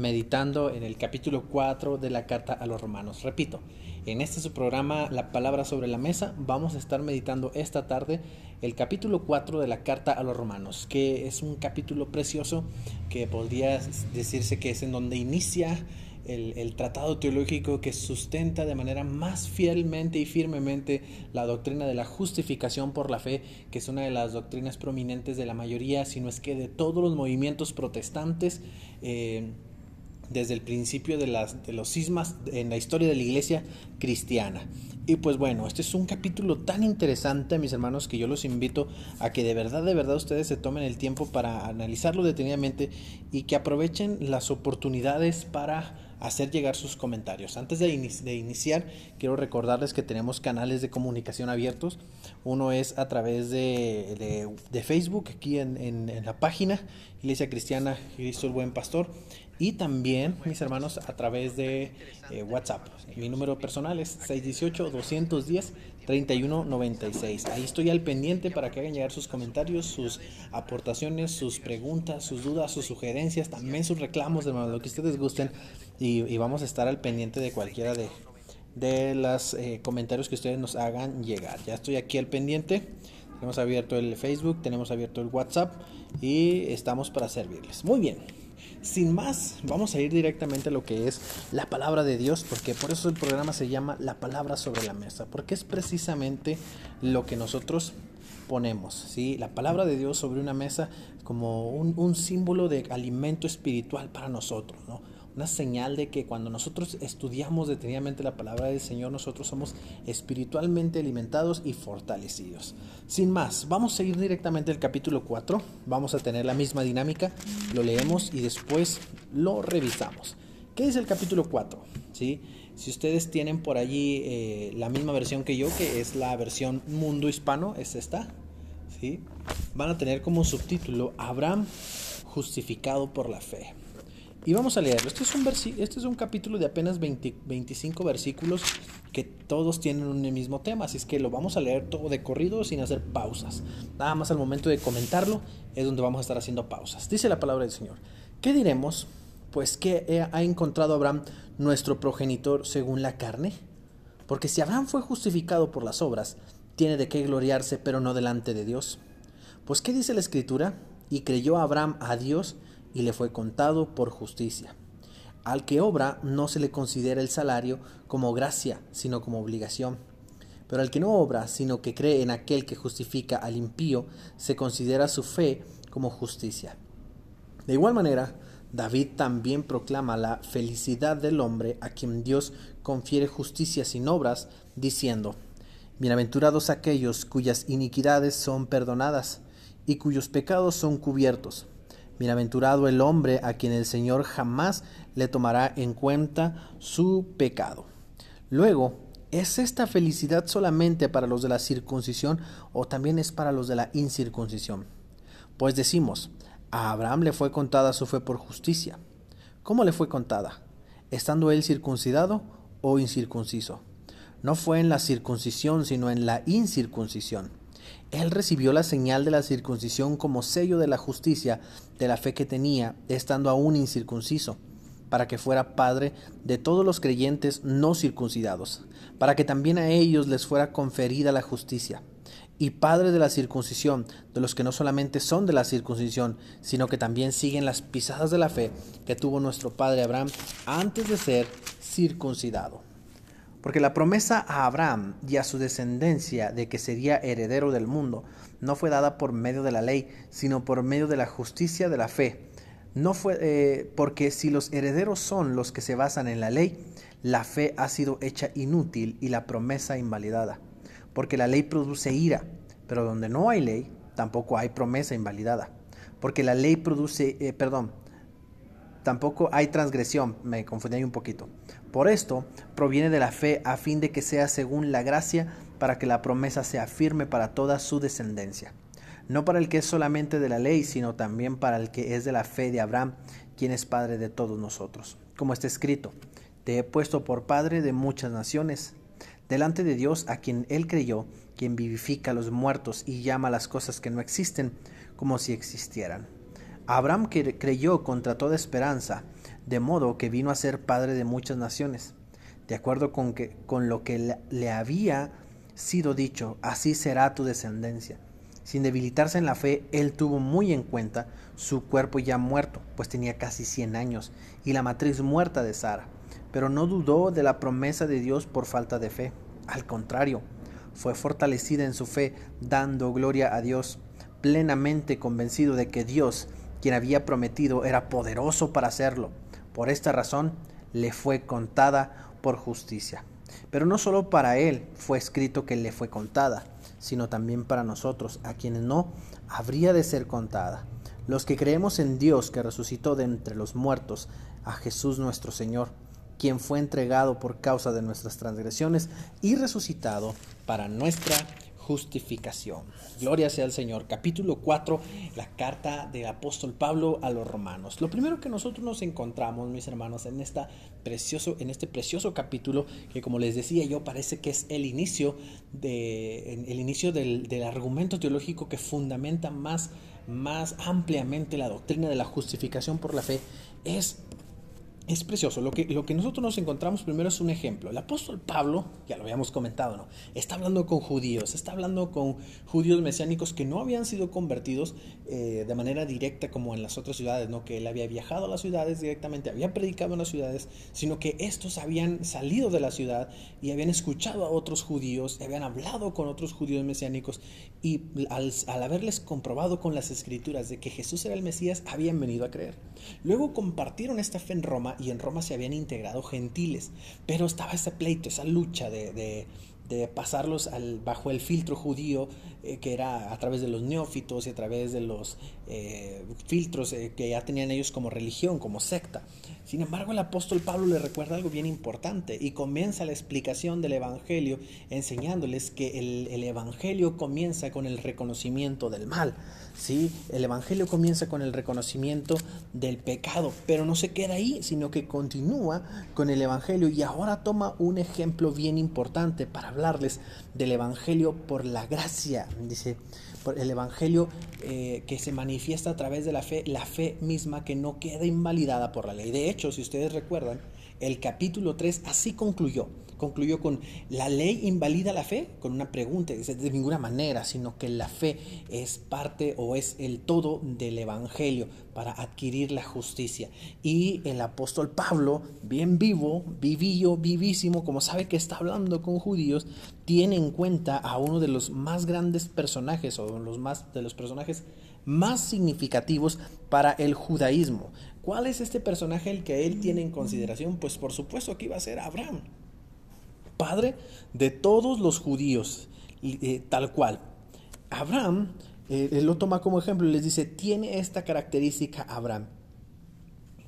meditando en el capítulo 4 de la carta a los romanos. Repito, en este su programa La palabra sobre la mesa vamos a estar meditando esta tarde el capítulo 4 de la carta a los romanos, que es un capítulo precioso que podría decirse que es en donde inicia el, tratado teológico que sustenta de manera más fielmente y firmemente la doctrina de la justificación por la fe, que es una de las doctrinas prominentes de la mayoría, si no es que de todos los movimientos protestantes. Eh, desde el principio de, los cismas en la historia de la iglesia cristiana. Y pues bueno, este es un capítulo tan interesante, mis hermanos, que yo los invito a que de verdad, de verdad ustedes se tomen el tiempo para analizarlo detenidamente y que aprovechen las oportunidades para hacer llegar sus comentarios. Antes de, iniciar, quiero recordarles que tenemos canales de comunicación abiertos. Uno es a través de, Facebook, aquí en, la página Iglesia Cristiana Cristo el Buen Pastor. Y también, mis hermanos, a través de eh, WhatsApp. Mi número personal es 618-210-3196. Ahí estoy al pendiente para que hagan llegar sus comentarios, sus aportaciones, sus preguntas, sus dudas, sus sugerencias, también sus reclamos, de lo que ustedes gusten y, vamos a estar al pendiente de cualquiera de, de los eh, comentarios que ustedes nos hagan llegar. Ya estoy aquí al pendiente. Tenemos abierto el Facebook, tenemos abierto el WhatsApp y estamos para servirles. Muy bien. Sin más, vamos a ir directamente a lo que es la palabra de Dios, porque por eso el programa se llama La palabra sobre la mesa, porque es precisamente lo que nosotros ponemos, ¿sí? La palabra de Dios sobre una mesa como un, un símbolo de alimento espiritual para nosotros, ¿no? Una señal de que cuando nosotros estudiamos detenidamente la palabra del Señor, nosotros somos espiritualmente alimentados y fortalecidos. Sin más, vamos a ir directamente al capítulo 4, vamos a tener la misma dinámica, lo leemos y después lo revisamos. ¿Qué dice el capítulo 4? ¿Sí? Si ustedes tienen por allí eh, la misma versión que yo, que es la versión mundo hispano, es esta, ¿sí? van a tener como subtítulo Abraham justificado por la fe. Y vamos a leerlo. Este es un, este es un capítulo de apenas 25 versículos que todos tienen un mismo tema, así es que lo vamos a leer todo de corrido sin hacer pausas. Nada más al momento de comentarlo es donde vamos a estar haciendo pausas. Dice la palabra del Señor. ¿Qué diremos? Pues que ha encontrado Abraham nuestro progenitor según la carne. Porque si Abraham fue justificado por las obras, tiene de qué gloriarse, pero no delante de Dios. Pues ¿qué dice la Escritura? Y creyó Abraham a Dios y le fue contado por justicia. Al que obra no se le considera el salario como gracia, sino como obligación. Pero al que no obra, sino que cree en aquel que justifica al impío, se considera su fe como justicia. De igual manera, David también proclama la felicidad del hombre a quien Dios confiere justicia sin obras, diciendo, Bienaventurados aquellos cuyas iniquidades son perdonadas y cuyos pecados son cubiertos. Bienaventurado el hombre a quien el Señor jamás le tomará en cuenta su pecado. Luego, ¿es esta felicidad solamente para los de la circuncisión o también es para los de la incircuncisión? Pues decimos, a Abraham le fue contada su fe por justicia. ¿Cómo le fue contada? ¿Estando él circuncidado o incircunciso? No fue en la circuncisión, sino en la incircuncisión él recibió la señal de la circuncisión como sello de la justicia de la fe que tenía, estando aún incircunciso, para que fuera padre de todos los creyentes no circuncidados, para que también a ellos les fuera conferida la justicia, y padre de la circuncisión, de los que no solamente son de la circuncisión, sino que también siguen las pisadas de la fe que tuvo nuestro padre Abraham antes de ser circuncidado. Porque la promesa a Abraham y a su descendencia de que sería heredero del mundo no fue dada por medio de la ley, sino por medio de la justicia de la fe. No fue eh, porque si los herederos son los que se basan en la ley, la fe ha sido hecha inútil y la promesa invalidada. Porque la ley produce ira, pero donde no hay ley, tampoco hay promesa invalidada. Porque la ley produce, eh, perdón, tampoco hay transgresión, me confundí un poquito. Por esto proviene de la fe a fin de que sea según la gracia para que la promesa sea firme para toda su descendencia. No para el que es solamente de la ley, sino también para el que es de la fe de Abraham, quien es padre de todos nosotros. Como está escrito, te he puesto por padre de muchas naciones, delante de Dios a quien él creyó, quien vivifica a los muertos y llama las cosas que no existen como si existieran. Abraham creyó contra toda esperanza, de modo que vino a ser padre de muchas naciones, de acuerdo con, que, con lo que le había sido dicho, así será tu descendencia. Sin debilitarse en la fe, él tuvo muy en cuenta su cuerpo ya muerto, pues tenía casi 100 años, y la matriz muerta de Sara, pero no dudó de la promesa de Dios por falta de fe. Al contrario, fue fortalecida en su fe, dando gloria a Dios, plenamente convencido de que Dios, quien había prometido, era poderoso para hacerlo. Por esta razón, le fue contada por justicia. Pero no solo para él fue escrito que le fue contada, sino también para nosotros, a quienes no habría de ser contada. Los que creemos en Dios que resucitó de entre los muertos, a Jesús nuestro Señor, quien fue entregado por causa de nuestras transgresiones y resucitado para nuestra justificación. Gloria sea al Señor. Capítulo 4, la carta del apóstol Pablo a los romanos. Lo primero que nosotros nos encontramos, mis hermanos, en, este precioso capítulo, que como les decía yo, parece que es el inicio, de, el inicio del, del argumento teológico que fundamenta más, más ampliamente la doctrina de la justificación por la fe, es es precioso. Lo que, lo que nosotros nos encontramos primero es un ejemplo. El apóstol Pablo, ya lo habíamos comentado, ¿no? Está hablando con judíos, está hablando con judíos mesiánicos que no habían sido convertidos eh, de manera directa como en las otras ciudades, ¿no? Que él había viajado a las ciudades directamente, había predicado en las ciudades, sino que estos habían salido de la ciudad y habían escuchado a otros judíos, habían hablado con otros judíos mesiánicos y al, al haberles comprobado con las escrituras de que Jesús era el Mesías, habían venido a creer. Luego compartieron esta fe en Roma y en Roma se habían integrado gentiles, pero estaba ese pleito, esa lucha de, pasarlos al, bajo el filtro judío, eh, que era a través de los neófitos y a través de los eh, filtros eh, que ya tenían ellos como religión, como secta. Sin embargo, el apóstol Pablo le recuerda algo bien importante y comienza la explicación del Evangelio enseñándoles que el, el Evangelio comienza con el reconocimiento del mal. ¿sí? El Evangelio comienza con el reconocimiento del pecado, pero no se queda ahí, sino que continúa con el Evangelio y ahora toma un ejemplo bien importante para hablarles del Evangelio por la gracia. Dice, por el Evangelio eh, que se manifiesta a través de la fe, la fe misma que no queda invalidada por la ley. De hecho, si ustedes recuerdan, el capítulo 3 así concluyó concluyó con la ley invalida la fe, con una pregunta, de ninguna manera, sino que la fe es parte o es el todo del Evangelio para adquirir la justicia. Y el apóstol Pablo, bien vivo, vivillo, vivísimo, como sabe que está hablando con judíos, tiene en cuenta a uno de los más grandes personajes o los más de los personajes más significativos para el judaísmo. ¿Cuál es este personaje el que él tiene en consideración? Pues por supuesto que iba a ser Abraham padre de todos los judíos, eh, tal cual. Abraham, eh, lo toma como ejemplo y les dice, tiene esta característica Abraham.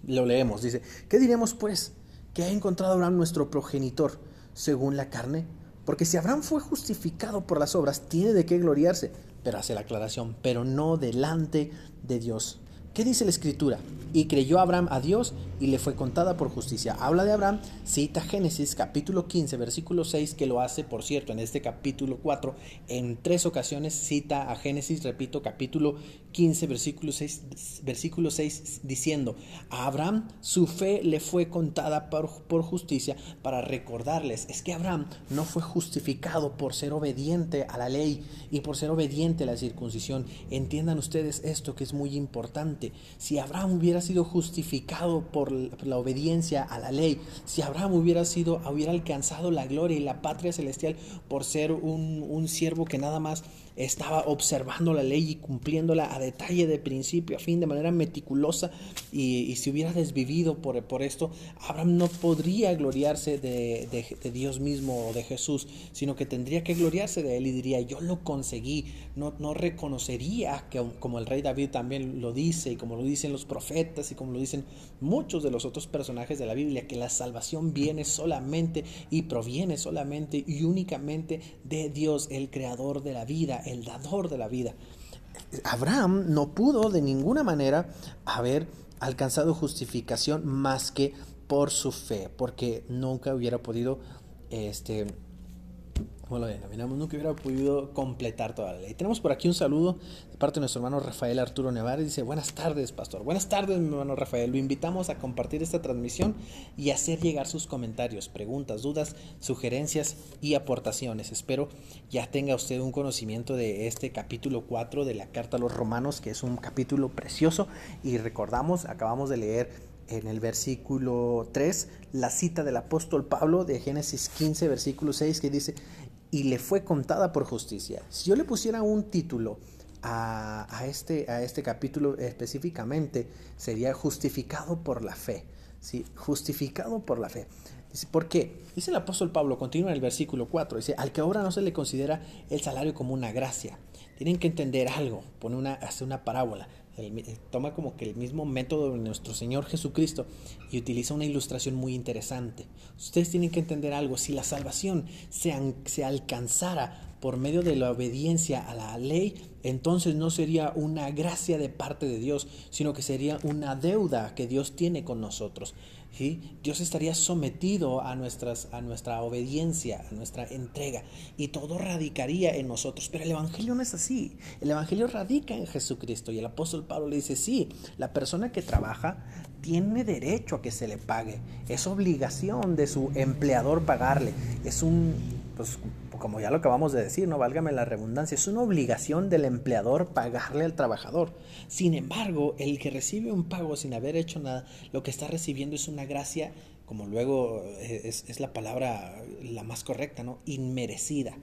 Lo leemos, dice, ¿qué diremos pues? Que ha encontrado Abraham nuestro progenitor según la carne. Porque si Abraham fue justificado por las obras, tiene de qué gloriarse. Pero hace la aclaración, pero no delante de Dios. ¿Qué dice la escritura? Y creyó Abraham a Dios y le fue contada por justicia. Habla de Abraham, cita Génesis capítulo 15, versículo 6, que lo hace, por cierto, en este capítulo 4, en tres ocasiones cita a Génesis, repito, capítulo 15, versículo 6, versículo 6 diciendo, a Abraham su fe le fue contada por, por justicia para recordarles, es que Abraham no fue justificado por ser obediente a la ley y por ser obediente a la circuncisión. Entiendan ustedes esto que es muy importante si Abraham hubiera sido justificado por la obediencia a la ley, si Abraham hubiera sido, hubiera alcanzado la gloria y la patria celestial por ser un, un siervo que nada más estaba observando la ley y cumpliéndola a detalle de principio a fin, de manera meticulosa, y, si hubiera desvivido por, por, esto, Abraham no podría gloriarse de, de, Dios mismo o de Jesús, sino que tendría que gloriarse de él y diría, yo lo conseguí, no, no reconocería que como el rey David también lo dice, y como lo dicen los profetas, y como lo dicen muchos de los otros personajes de la Biblia, que la salvación viene solamente y proviene solamente y únicamente de Dios, el creador de la vida, el dador de la vida. Abraham no pudo de ninguna manera haber alcanzado justificación más que por su fe, porque nunca hubiera podido este, como lo denominamos, nunca hubiera podido completar toda la ley. Tenemos por aquí un saludo de parte de nuestro hermano Rafael Arturo Nevares. Dice, buenas tardes, pastor. Buenas tardes, mi hermano Rafael. Lo invitamos a compartir esta transmisión y hacer llegar sus comentarios, preguntas, dudas, sugerencias y aportaciones. Espero ya tenga usted un conocimiento de este capítulo 4 de la Carta a los Romanos, que es un capítulo precioso. Y recordamos, acabamos de leer en el versículo 3 la cita del apóstol Pablo de Génesis 15, versículo 6, que dice, y le fue contada por justicia. Si yo le pusiera un título a, este, a este capítulo específicamente, sería justificado por la fe. ¿sí? Justificado por la fe. Dice, ¿por qué? Dice el apóstol Pablo, continúa en el versículo 4, dice, al que ahora no se le considera el salario como una gracia. Tienen que entender algo, pone una, hace una parábola. Eh, toma como que el mismo método de nuestro Señor Jesucristo y utiliza una ilustración muy interesante. Ustedes tienen que entender algo, si la salvación se, se alcanzara por medio de la obediencia a la ley, entonces no sería una gracia de parte de Dios, sino que sería una deuda que Dios tiene con nosotros. Dios estaría sometido a, nuestras, a nuestra obediencia, a nuestra entrega, y todo radicaría en nosotros. Pero el Evangelio no es así. El Evangelio radica en Jesucristo. Y el apóstol Pablo le dice, sí, la persona que trabaja tiene derecho a que se le pague. Es obligación de su empleador pagarle. Es un, pues, como ya lo acabamos de decir, no válgame la redundancia, es una obligación del empleador pagarle al trabajador. Sin embargo, el que recibe un pago sin haber hecho nada, lo que está recibiendo es una gracia, como luego eh, es, es la palabra la más correcta, ¿no? Inmerecida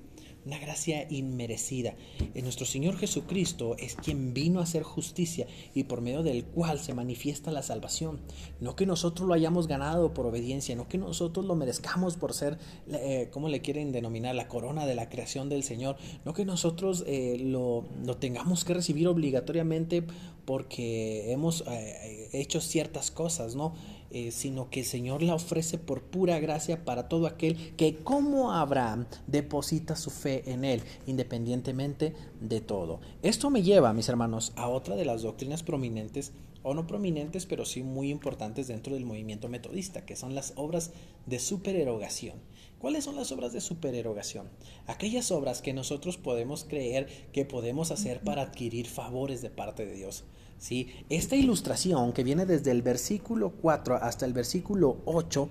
una gracia inmerecida. En nuestro Señor Jesucristo es quien vino a hacer justicia y por medio del cual se manifiesta la salvación. No que nosotros lo hayamos ganado por obediencia, no que nosotros lo merezcamos por ser, eh, ¿cómo le quieren denominar? La corona de la creación del Señor. No que nosotros eh, lo, lo, tengamos que recibir obligatoriamente porque hemos eh, hecho ciertas cosas, ¿no? Eh, sino que el Señor la ofrece por pura gracia para todo aquel que como Abraham deposita su fe en Él, independientemente de todo. Esto me lleva, mis hermanos, a otra de las doctrinas prominentes, o no prominentes, pero sí muy importantes dentro del movimiento metodista, que son las obras de supererogación. ¿Cuáles son las obras de supererogación? Aquellas obras que nosotros podemos creer que podemos hacer para adquirir favores de parte de Dios. ¿Sí? Esta ilustración que viene desde el versículo 4 hasta el versículo 8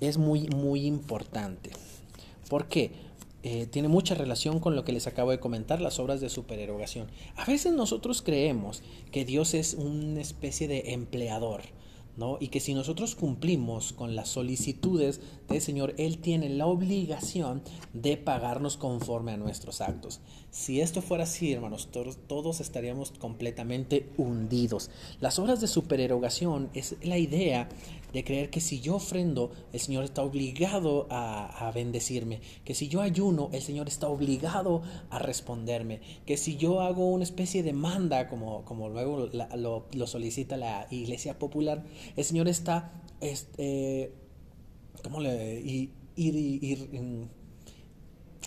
es muy, muy importante. ¿Por qué? Eh, tiene mucha relación con lo que les acabo de comentar, las obras de supererogación. A veces nosotros creemos que Dios es una especie de empleador, ¿no? Y que si nosotros cumplimos con las solicitudes del Señor, Él tiene la obligación de pagarnos conforme a nuestros actos. Si esto fuera así, hermanos, todos, estaríamos completamente hundidos. Las obras de supererogación es la idea de creer que si yo ofrendo, el Señor está obligado a, bendecirme, que si yo ayuno, el Señor está obligado a responderme, que si yo hago una especie de manda, como, como luego lo, solicita la Iglesia Popular, el Señor está, este, ¿cómo le? ir,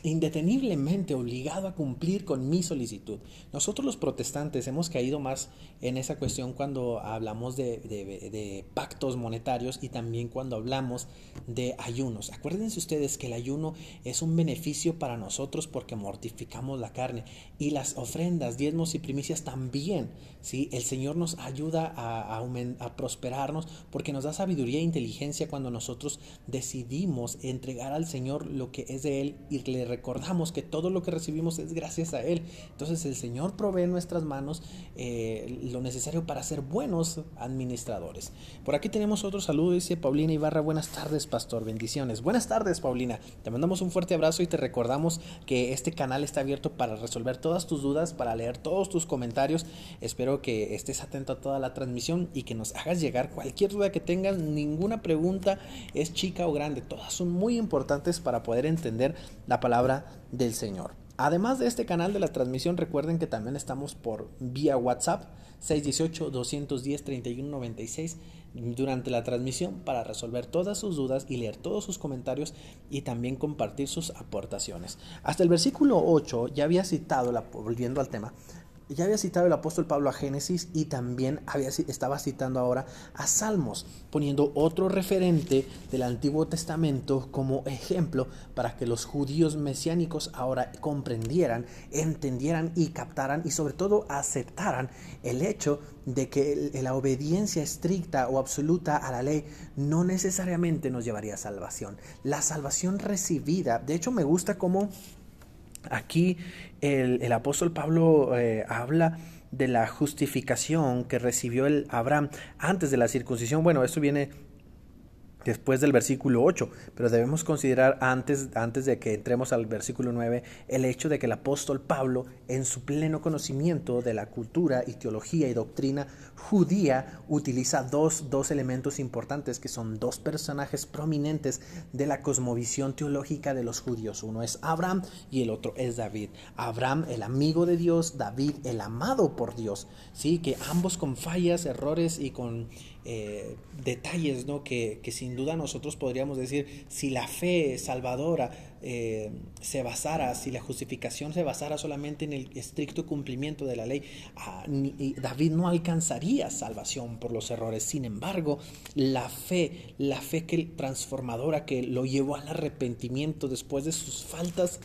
indeteniblemente obligado a cumplir con mi solicitud. Nosotros los protestantes hemos caído más en esa cuestión cuando hablamos de, pactos monetarios y también cuando hablamos de ayunos. Acuérdense ustedes que el ayuno es un beneficio para nosotros porque mortificamos la carne y las ofrendas, diezmos y primicias también. ¿sí? El Señor nos ayuda a, a prosperarnos porque nos da sabiduría e inteligencia cuando nosotros decidimos entregar al Señor lo que es de Él y le recordamos que todo lo que recibimos es gracias a Él. Entonces el Señor provee en nuestras manos eh, lo necesario para ser buenos administradores. Por aquí tenemos otro saludo, dice Paulina Ibarra, buenas tardes pastor, bendiciones. Buenas tardes Paulina, te mandamos un fuerte abrazo y te recordamos que este canal está abierto para resolver todas tus dudas, para leer todos tus comentarios. Espero que estés atento a toda la transmisión y que nos hagas llegar cualquier duda que tengas, ninguna pregunta es chica o grande, todas son muy importantes para poder entender la palabra del Señor. Además de este canal de la transmisión, recuerden que también estamos por vía WhatsApp 618-210-3196 durante la transmisión para resolver todas sus dudas y leer todos sus comentarios y también compartir sus aportaciones. Hasta el versículo 8 ya había citado, la, volviendo al tema, ya había citado el apóstol Pablo a Génesis y también había, estaba citando ahora a Salmos, poniendo otro referente del Antiguo Testamento como ejemplo para que los judíos mesiánicos ahora comprendieran, entendieran y captaran y sobre todo aceptaran el hecho de que la obediencia estricta o absoluta a la ley no necesariamente nos llevaría a salvación. La salvación recibida, de hecho me gusta cómo Aquí el, apóstol Pablo eh, habla de la justificación que recibió el Abraham antes de la circuncisión. Bueno, esto viene después del versículo 8, pero debemos considerar antes, antes de que entremos al versículo 9 el hecho de que el apóstol Pablo, en su pleno conocimiento de la cultura y teología y doctrina judía, utiliza dos, dos elementos importantes que son dos personajes prominentes de la cosmovisión teológica de los judíos. Uno es Abraham y el otro es David. Abraham, el amigo de Dios, David, el amado por Dios. Sí, que ambos con fallas, errores y con eh, detalles ¿no? que, sin duda nosotros podríamos decir, si la fe salvadora eh, se basara, si la justificación se basara solamente en el estricto cumplimiento de la ley, ah, David no alcanzaría salvación por los errores. Sin embargo, la fe, la fe que transformadora que lo llevó al arrepentimiento después de sus faltas,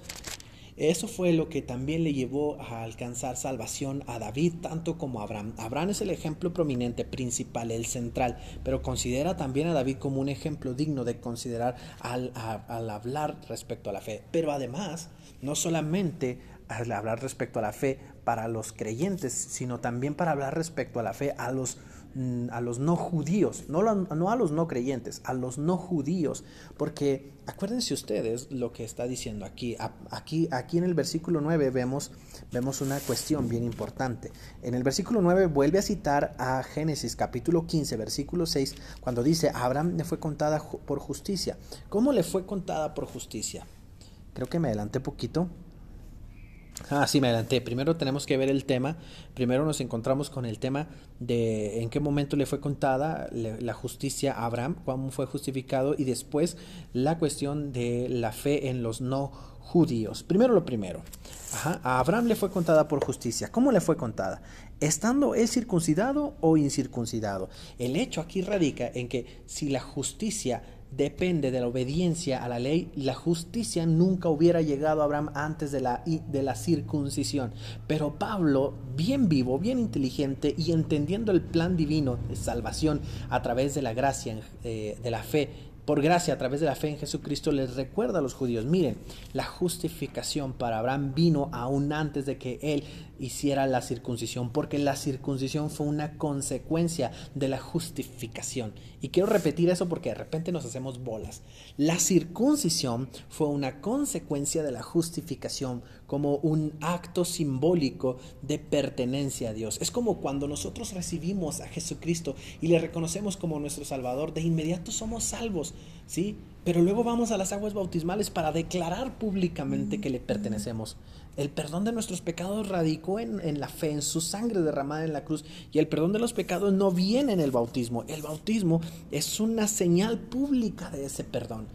eso fue lo que también le llevó a alcanzar salvación a David tanto como a Abraham. Abraham es el ejemplo prominente, principal, el central, pero considera también a David como un ejemplo digno de considerar al, al hablar respecto a la fe. Pero además, no solamente al hablar respecto a la fe para los creyentes, sino también para hablar respecto a la fe a los Mm, a los no judíos, no, a los no creyentes, a los no judíos, porque acuérdense ustedes lo que está diciendo aquí. Aquí, aquí en el versículo 9 vemos, vemos una cuestión bien importante. En el versículo 9 vuelve a citar a Génesis capítulo 15, versículo 6, cuando dice, Abraham le fue contada por justicia. ¿Cómo le fue contada por justicia? Creo que me adelanté poquito. Ah, sí, me adelanté. Primero tenemos que ver el tema. Primero nos encontramos con el tema de en qué momento le fue contada la justicia a Abraham, cómo fue justificado y después la cuestión de la fe en los no judíos. Primero lo primero. a Abraham le fue contada por justicia. ¿Cómo le fue contada? Estando él circuncidado o incircuncidado. El hecho aquí radica en que si la justicia depende de la obediencia a la ley, la justicia nunca hubiera llegado a Abraham antes de la, de la circuncisión. Pero Pablo, bien vivo, bien inteligente y entendiendo el plan divino de salvación a través de la gracia, eh, de la fe, por gracia a través de la fe en Jesucristo les recuerda a los judíos, miren, la justificación para Abraham vino aún antes de que él hiciera la circuncisión, porque la circuncisión fue una consecuencia de la justificación. Y quiero repetir eso porque de repente nos hacemos bolas. La circuncisión fue una consecuencia de la justificación como un acto simbólico de pertenencia a Dios. Es como cuando nosotros recibimos a Jesucristo y le reconocemos como nuestro Salvador, de inmediato somos salvos, ¿sí? Pero luego vamos a las aguas bautismales para declarar públicamente que le pertenecemos. El perdón de nuestros pecados radicó en, la fe, en su sangre derramada en la cruz. Y el perdón de los pecados no viene en el bautismo. El bautismo es una señal pública de ese perdón.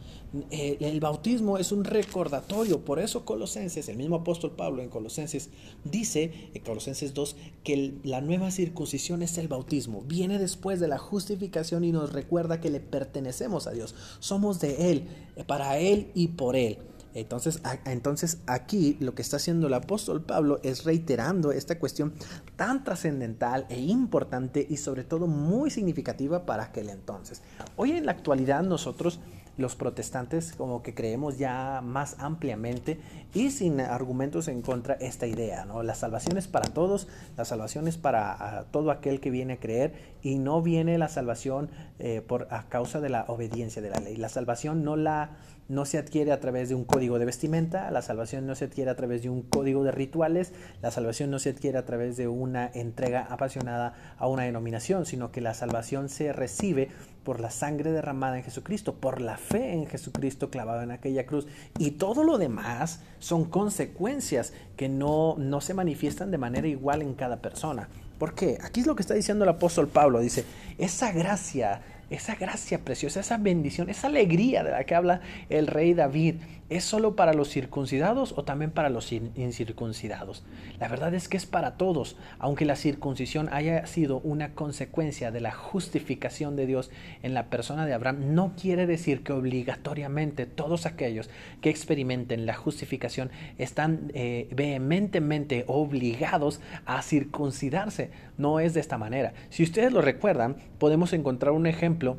El, el, bautismo es un recordatorio. Por eso Colosenses, el mismo apóstol Pablo en Colosenses, dice, en Colosenses 2, que la nueva circuncisión es el bautismo. Viene después de la justificación y nos recuerda que le pertenecemos a Dios. Somos de Él, para Él y por Él. Entonces, entonces aquí lo que está haciendo el apóstol Pablo es reiterando esta cuestión tan trascendental e importante y sobre todo muy significativa para aquel entonces. Hoy en la actualidad nosotros los protestantes como que creemos ya más ampliamente y sin argumentos en contra esta idea, ¿no? La salvación es para todos, la salvación es para todo aquel que viene a creer y no viene la salvación eh, por a causa de la obediencia de la ley. La salvación no la no se adquiere a través de un código de vestimenta, la salvación no se adquiere a través de un código de rituales, la salvación no se adquiere a través de una entrega apasionada a una denominación, sino que la salvación se recibe por la sangre derramada en Jesucristo, por la fe en Jesucristo clavado en aquella cruz. Y todo lo demás son consecuencias que no, no se manifiestan de manera igual en cada persona. ¿Por qué? Aquí es lo que está diciendo el apóstol Pablo. Dice, esa gracia esa gracia preciosa, esa bendición, esa alegría de la que habla el rey David, ¿es solo para los circuncidados o también para los incircuncidados? La verdad es que es para todos, aunque la circuncisión haya sido una consecuencia de la justificación de Dios en la persona de Abraham, no quiere decir que obligatoriamente todos aquellos que experimenten la justificación están eh, vehementemente obligados a circuncidarse. No es de esta manera. Si ustedes lo recuerdan, podemos encontrar un ejemplo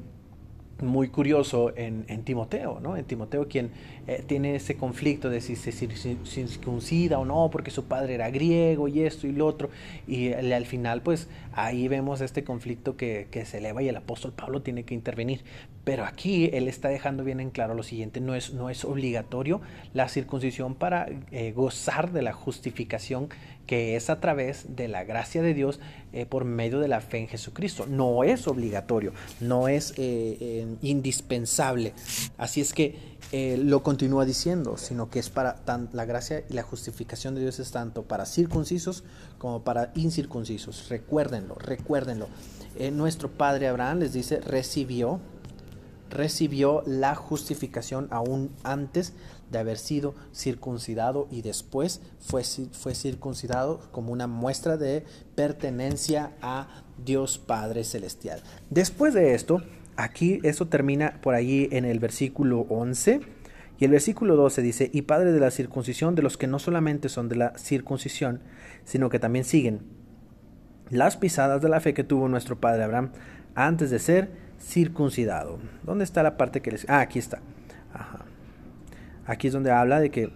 muy curioso en, Timoteo, ¿no? En Timoteo quien eh, tiene ese conflicto de si se circuncida o no, porque su padre era griego y esto y lo otro, y al final pues ahí vemos este conflicto que, que, se eleva y el apóstol Pablo tiene que intervenir. Pero aquí él está dejando bien en claro lo siguiente, no es, no es obligatorio la circuncisión para eh, gozar de la justificación que es a través de la gracia de Dios eh, por medio de la fe en Jesucristo. No es obligatorio, no es eh, eh, indispensable. Así es que lo continúa diciendo, sino que es para tan, la gracia y la justificación de Dios es tanto para circuncisos como para incircuncisos. Recuérdenlo, recuérdenlo. nuestro padre Abraham les dice, recibió recibió la justificación aún antes de haber sido circuncidado y después fue, fue circuncidado como una muestra de pertenencia a Dios Padre Celestial. Después de esto, aquí esto termina por allí en el versículo 11 y el versículo 12 dice, y Padre de la circuncisión de los que no solamente son de la circuncisión, sino que también siguen las pisadas de la fe que tuvo nuestro Padre Abraham antes de ser circuncidado. ¿Dónde está la parte que les... Ah, aquí está. Aquí es donde habla de que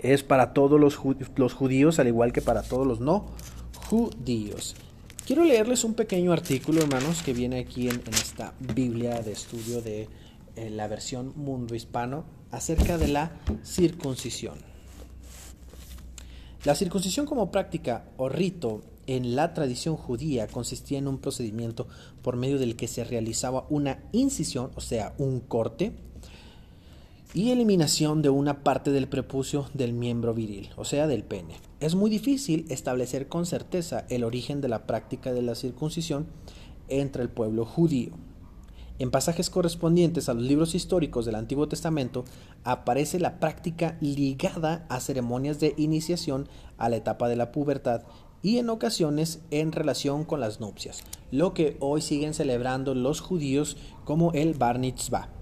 es para todos los, los judíos, al igual que para todos los no judíos. Quiero leerles un pequeño artículo, hermanos, que viene aquí en, esta Biblia de estudio de la versión mundo hispano acerca de la circuncisión. La circuncisión como práctica o rito en la tradición judía consistía en un procedimiento por medio del que se realizaba una incisión, o sea, un corte, y eliminación de una parte del prepucio del miembro viril, o sea, del pene. Es muy difícil establecer con certeza el origen de la práctica de la circuncisión entre el pueblo judío. En pasajes correspondientes a los libros históricos del Antiguo Testamento aparece la práctica ligada a ceremonias de iniciación a la etapa de la pubertad y en ocasiones en relación con las nupcias, lo que hoy siguen celebrando los judíos como el Bar Mitzvah.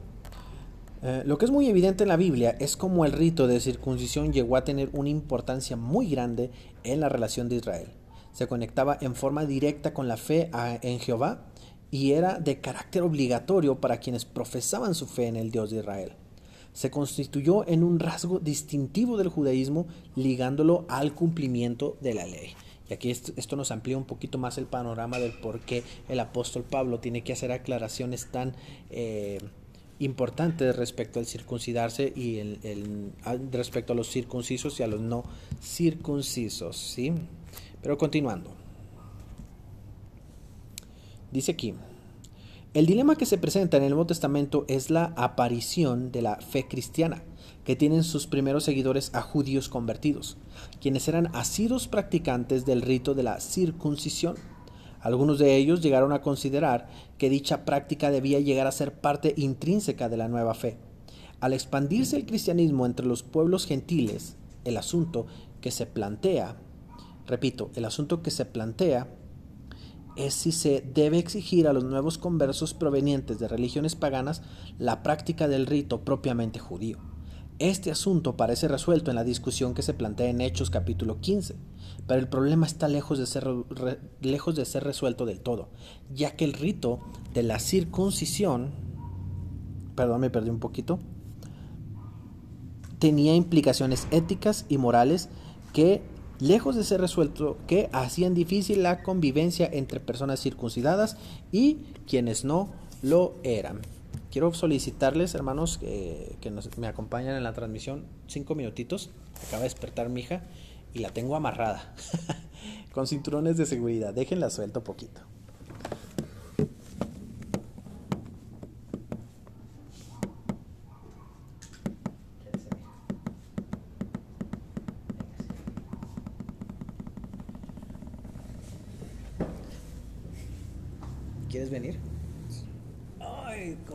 Eh, lo que es muy evidente en la Biblia es cómo el rito de circuncisión llegó a tener una importancia muy grande en la relación de Israel. Se conectaba en forma directa con la fe en Jehová y era de carácter obligatorio para quienes profesaban su fe en el Dios de Israel. Se constituyó en un rasgo distintivo del judaísmo ligándolo al cumplimiento de la ley. Y aquí esto, nos amplía un poquito más el panorama del por qué el apóstol Pablo tiene que hacer aclaraciones tan... Eh, importante respecto al circuncidarse y el, respecto a los circuncisos y a los no circuncisos, ¿sí? Pero continuando. Dice aquí, el dilema que se presenta en el Nuevo Testamento es la aparición de la fe cristiana, que tienen sus primeros seguidores a judíos convertidos, quienes eran asidos practicantes del rito de la circuncisión algunos de ellos llegaron a considerar que dicha práctica debía llegar a ser parte intrínseca de la nueva fe. Al expandirse el cristianismo entre los pueblos gentiles, el asunto que se plantea, repito, el asunto que se plantea es si se debe exigir a los nuevos conversos provenientes de religiones paganas la práctica del rito propiamente judío. Este asunto parece resuelto en la discusión que se plantea en Hechos capítulo 15, pero el problema está lejos de ser, lejos de ser resuelto del todo, ya que el rito de la circuncisión, perdón, me perdí un poquito, tenía implicaciones éticas y morales que, lejos de ser resuelto, que hacían difícil la convivencia entre personas circuncidadas y quienes no lo eran quiero solicitarles, hermanos, que, me acompañen en la transmisión cinco minutitos. Acaba de despertar mi hija y la tengo amarrada con cinturones de seguridad. Déjenla suelta un poquito. ¿Quieres venir?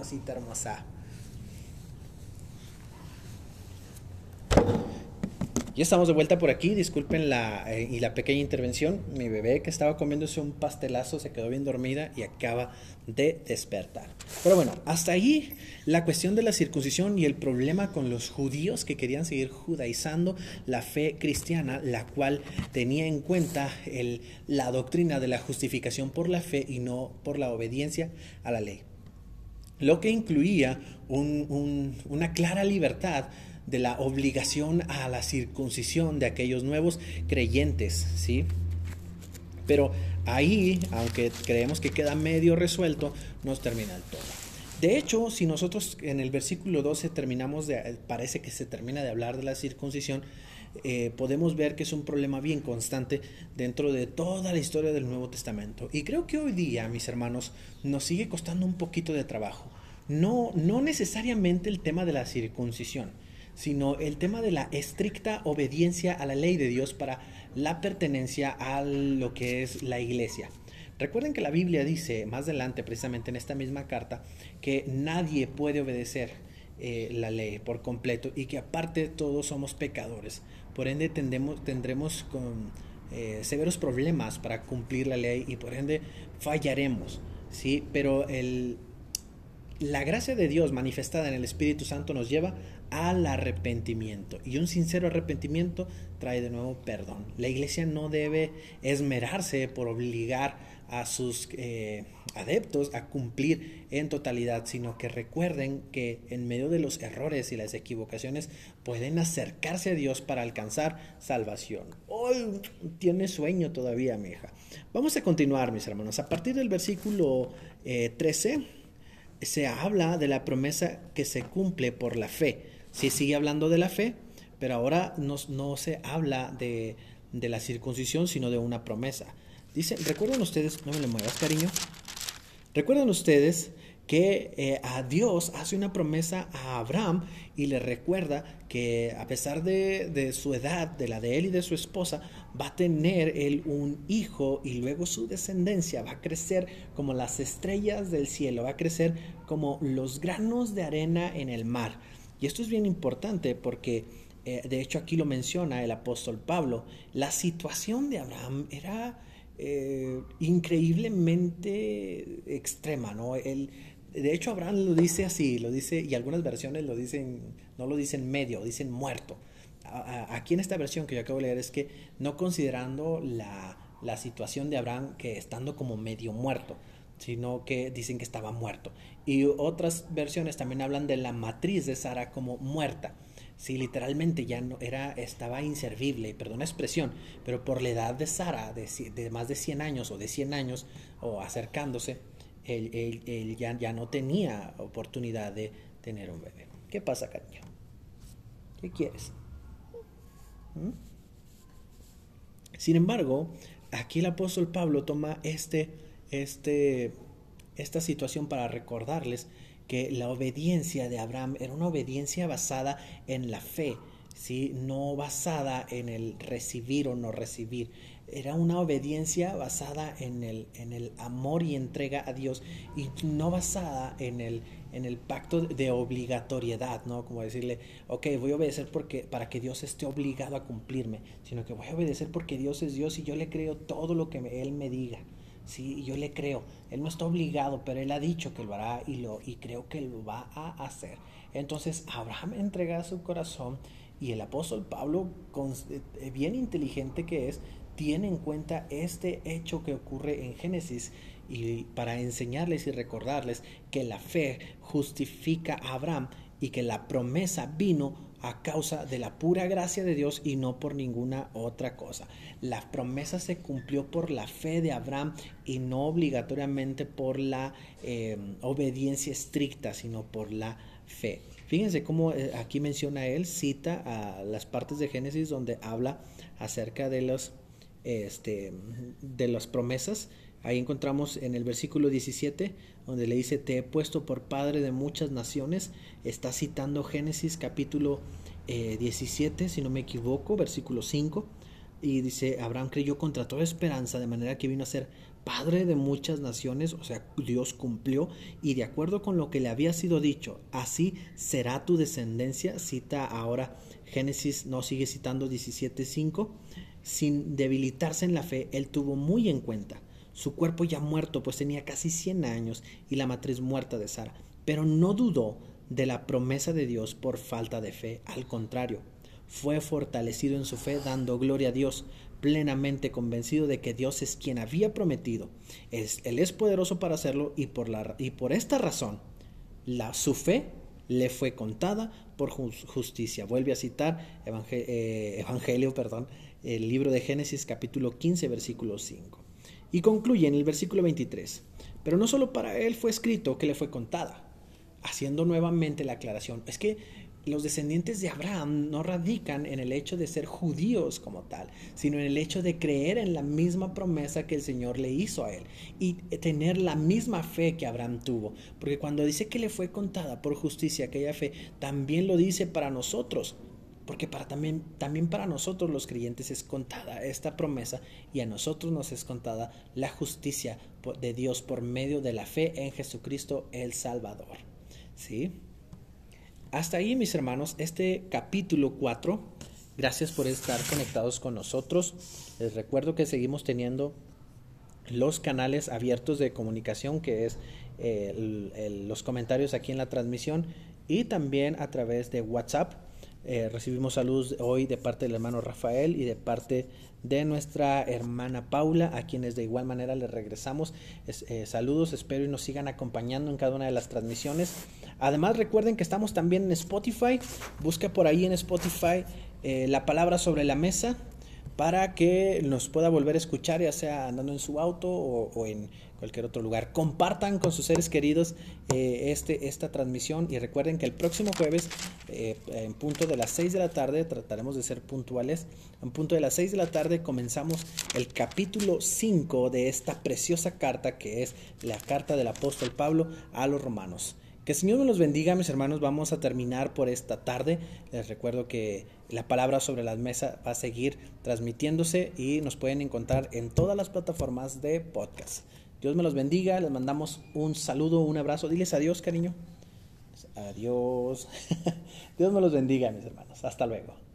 Cosita hermosa. Ya estamos de vuelta por aquí, disculpen la, eh, y la pequeña intervención. Mi bebé que estaba comiéndose un pastelazo se quedó bien dormida y acaba de despertar. Pero bueno, hasta ahí la cuestión de la circuncisión y el problema con los judíos que querían seguir judaizando la fe cristiana, la cual tenía en cuenta la doctrina de la justificación por la fe y no por la obediencia a la ley. Lo que incluía una clara libertad de la obligación a la circuncisión de aquellos nuevos creyentes, ¿sí? Pero ahí, aunque creemos que queda medio resuelto, nos termina el todo. De hecho, si nosotros en el versículo 12 terminamos de, parece que se termina de hablar de la circuncisión, eh, podemos ver que es un problema bien constante dentro de toda la historia del Nuevo Testamento. Y creo que hoy día, mis hermanos, nos sigue costando un poquito de trabajo. No, no necesariamente el tema de la circuncisión sino el tema de la estricta obediencia a la ley de Dios para la pertenencia a lo que es la iglesia. Recuerden que la Biblia dice más adelante, precisamente en esta misma carta, que nadie puede obedecer eh, la ley por completo y que aparte todos somos pecadores. Por ende tendremos, con, eh, severos problemas para cumplir la ley y por ende fallaremos. ¿sí? Pero el, la gracia de Dios manifestada en el Espíritu Santo nos lleva al arrepentimiento. Y un sincero arrepentimiento trae de nuevo perdón. La iglesia no debe esmerarse por obligar a sus eh, adeptos a cumplir en totalidad, sino que recuerden que en medio de los errores y las equivocaciones pueden acercarse a Dios para alcanzar salvación. Hoy tiene sueño todavía, mi hija. Vamos a continuar, mis hermanos. A partir del versículo 13 eh, se habla de la promesa que se cumple por la fe sí sigue hablando de la fe, pero ahora no, se habla de, de, la circuncisión, sino de una promesa. Dice, recuerdan ustedes, no me lo muevas, cariño. Recuerdan ustedes que eh, a Dios hace una promesa a Abraham y le recuerda que a pesar de, de, su edad, de la de él y de su esposa, va a tener él un hijo y luego su descendencia va a crecer como las estrellas del cielo, va a crecer como los granos de arena en el mar. Y esto es bien importante porque, eh, de hecho, aquí lo menciona el apóstol Pablo, la situación de Abraham era eh, increíblemente extrema, ¿no? Él, de hecho, Abraham lo dice así, lo dice, y algunas versiones lo dicen, no lo dicen medio, dicen muerto. aquí en esta versión que yo acabo de leer es que no considerando la, la situación de Abraham que estando como medio muerto, sino que dicen que estaba muerto. Y otras versiones también hablan de la matriz de Sara como muerta. Sí, literalmente ya no era, estaba inservible, perdón la expresión, pero por la edad de Sara, de, más de 100 años o de 100 años, o acercándose, él, ya, ya, no tenía oportunidad de tener un bebé. ¿Qué pasa, cariño? ¿Qué quieres? ¿Mm? Sin embargo, aquí el apóstol Pablo toma este, este esta situación para recordarles que la obediencia de Abraham era una obediencia basada en la fe, ¿sí? no basada en el recibir o no recibir. Era una obediencia basada en el, en el amor y entrega a Dios y no basada en el, en el pacto de obligatoriedad, ¿no? Como decirle, ok, voy a obedecer porque, para que Dios esté obligado a cumplirme, sino que voy a obedecer porque Dios es Dios y yo le creo todo lo que Él me diga. Sí, yo le creo. Él no está obligado, pero él ha dicho que lo hará y, lo, y creo que lo va a hacer. Entonces Abraham entrega su corazón y el apóstol Pablo, eh, bien inteligente que es, tiene en cuenta este hecho que ocurre en Génesis y para enseñarles y recordarles que la fe justifica a Abraham y que la promesa vino a causa de la pura gracia de Dios y no por ninguna otra cosa. La promesa se cumplió por la fe de Abraham y no obligatoriamente por la eh, obediencia estricta, sino por la fe. Fíjense cómo eh, aquí menciona él, cita a las partes de Génesis donde habla acerca de los este, de las promesas. Ahí encontramos en el versículo 17 donde le dice, te he puesto por padre de muchas naciones. Está citando Génesis capítulo 17, eh, si no me equivoco, versículo 5. Y dice, Abraham creyó contra toda esperanza, de manera que vino a ser Padre de muchas naciones, o sea, Dios cumplió y de acuerdo con lo que le había sido dicho, así será tu descendencia, cita ahora Génesis, no sigue citando 17.5, sin debilitarse en la fe, él tuvo muy en cuenta su cuerpo ya muerto, pues tenía casi 100 años, y la matriz muerta de Sara, pero no dudó de la promesa de Dios por falta de fe, al contrario, fue fortalecido en su fe, dando gloria a Dios, plenamente convencido de que Dios es quien había prometido. Es, él es poderoso para hacerlo y por, la, y por esta razón la, su fe le fue contada por justicia. Vuelve a citar eh, Evangelio, perdón, el libro de Génesis capítulo 15 versículo 5. Y concluye en el versículo 23. Pero no solo para él fue escrito que le fue contada, haciendo nuevamente la aclaración. Es que los descendientes de Abraham no radican en el hecho de ser judíos como tal, sino en el hecho de creer en la misma promesa que el Señor le hizo a él y tener la misma fe que Abraham tuvo. Porque cuando dice que le fue contada por justicia aquella fe, también lo dice para nosotros. Porque para también, también para nosotros los creyentes es contada esta promesa y a nosotros nos es contada la justicia de Dios por medio de la fe en Jesucristo el Salvador. ¿Sí? Hasta ahí, mis hermanos, este capítulo 4. Gracias por estar conectados con nosotros. Les recuerdo que seguimos teniendo los canales abiertos de comunicación, que es eh, los comentarios aquí en la transmisión y también a través de WhatsApp. Eh, recibimos saludos hoy de parte del hermano Rafael y de parte de nuestra hermana Paula, a quienes de igual manera les regresamos eh, saludos, espero y nos sigan acompañando en cada una de las transmisiones. Además recuerden que estamos también en Spotify, busca por ahí en Spotify eh, la palabra sobre la mesa para que nos pueda volver a escuchar, ya sea andando en su auto o, en cualquier otro lugar. Compartan con sus seres queridos eh, este, esta transmisión y recuerden que el próximo jueves, eh, en punto de las 6 de la tarde, trataremos de ser puntuales, en punto de las 6 de la tarde comenzamos el capítulo 5 de esta preciosa carta que es la carta del apóstol Pablo a los romanos. Que el Señor me los bendiga, mis hermanos. Vamos a terminar por esta tarde. Les recuerdo que la palabra sobre la mesa va a seguir transmitiéndose y nos pueden encontrar en todas las plataformas de podcast. Dios me los bendiga. Les mandamos un saludo, un abrazo. Diles adiós, cariño. Adiós. Dios me los bendiga, mis hermanos. Hasta luego.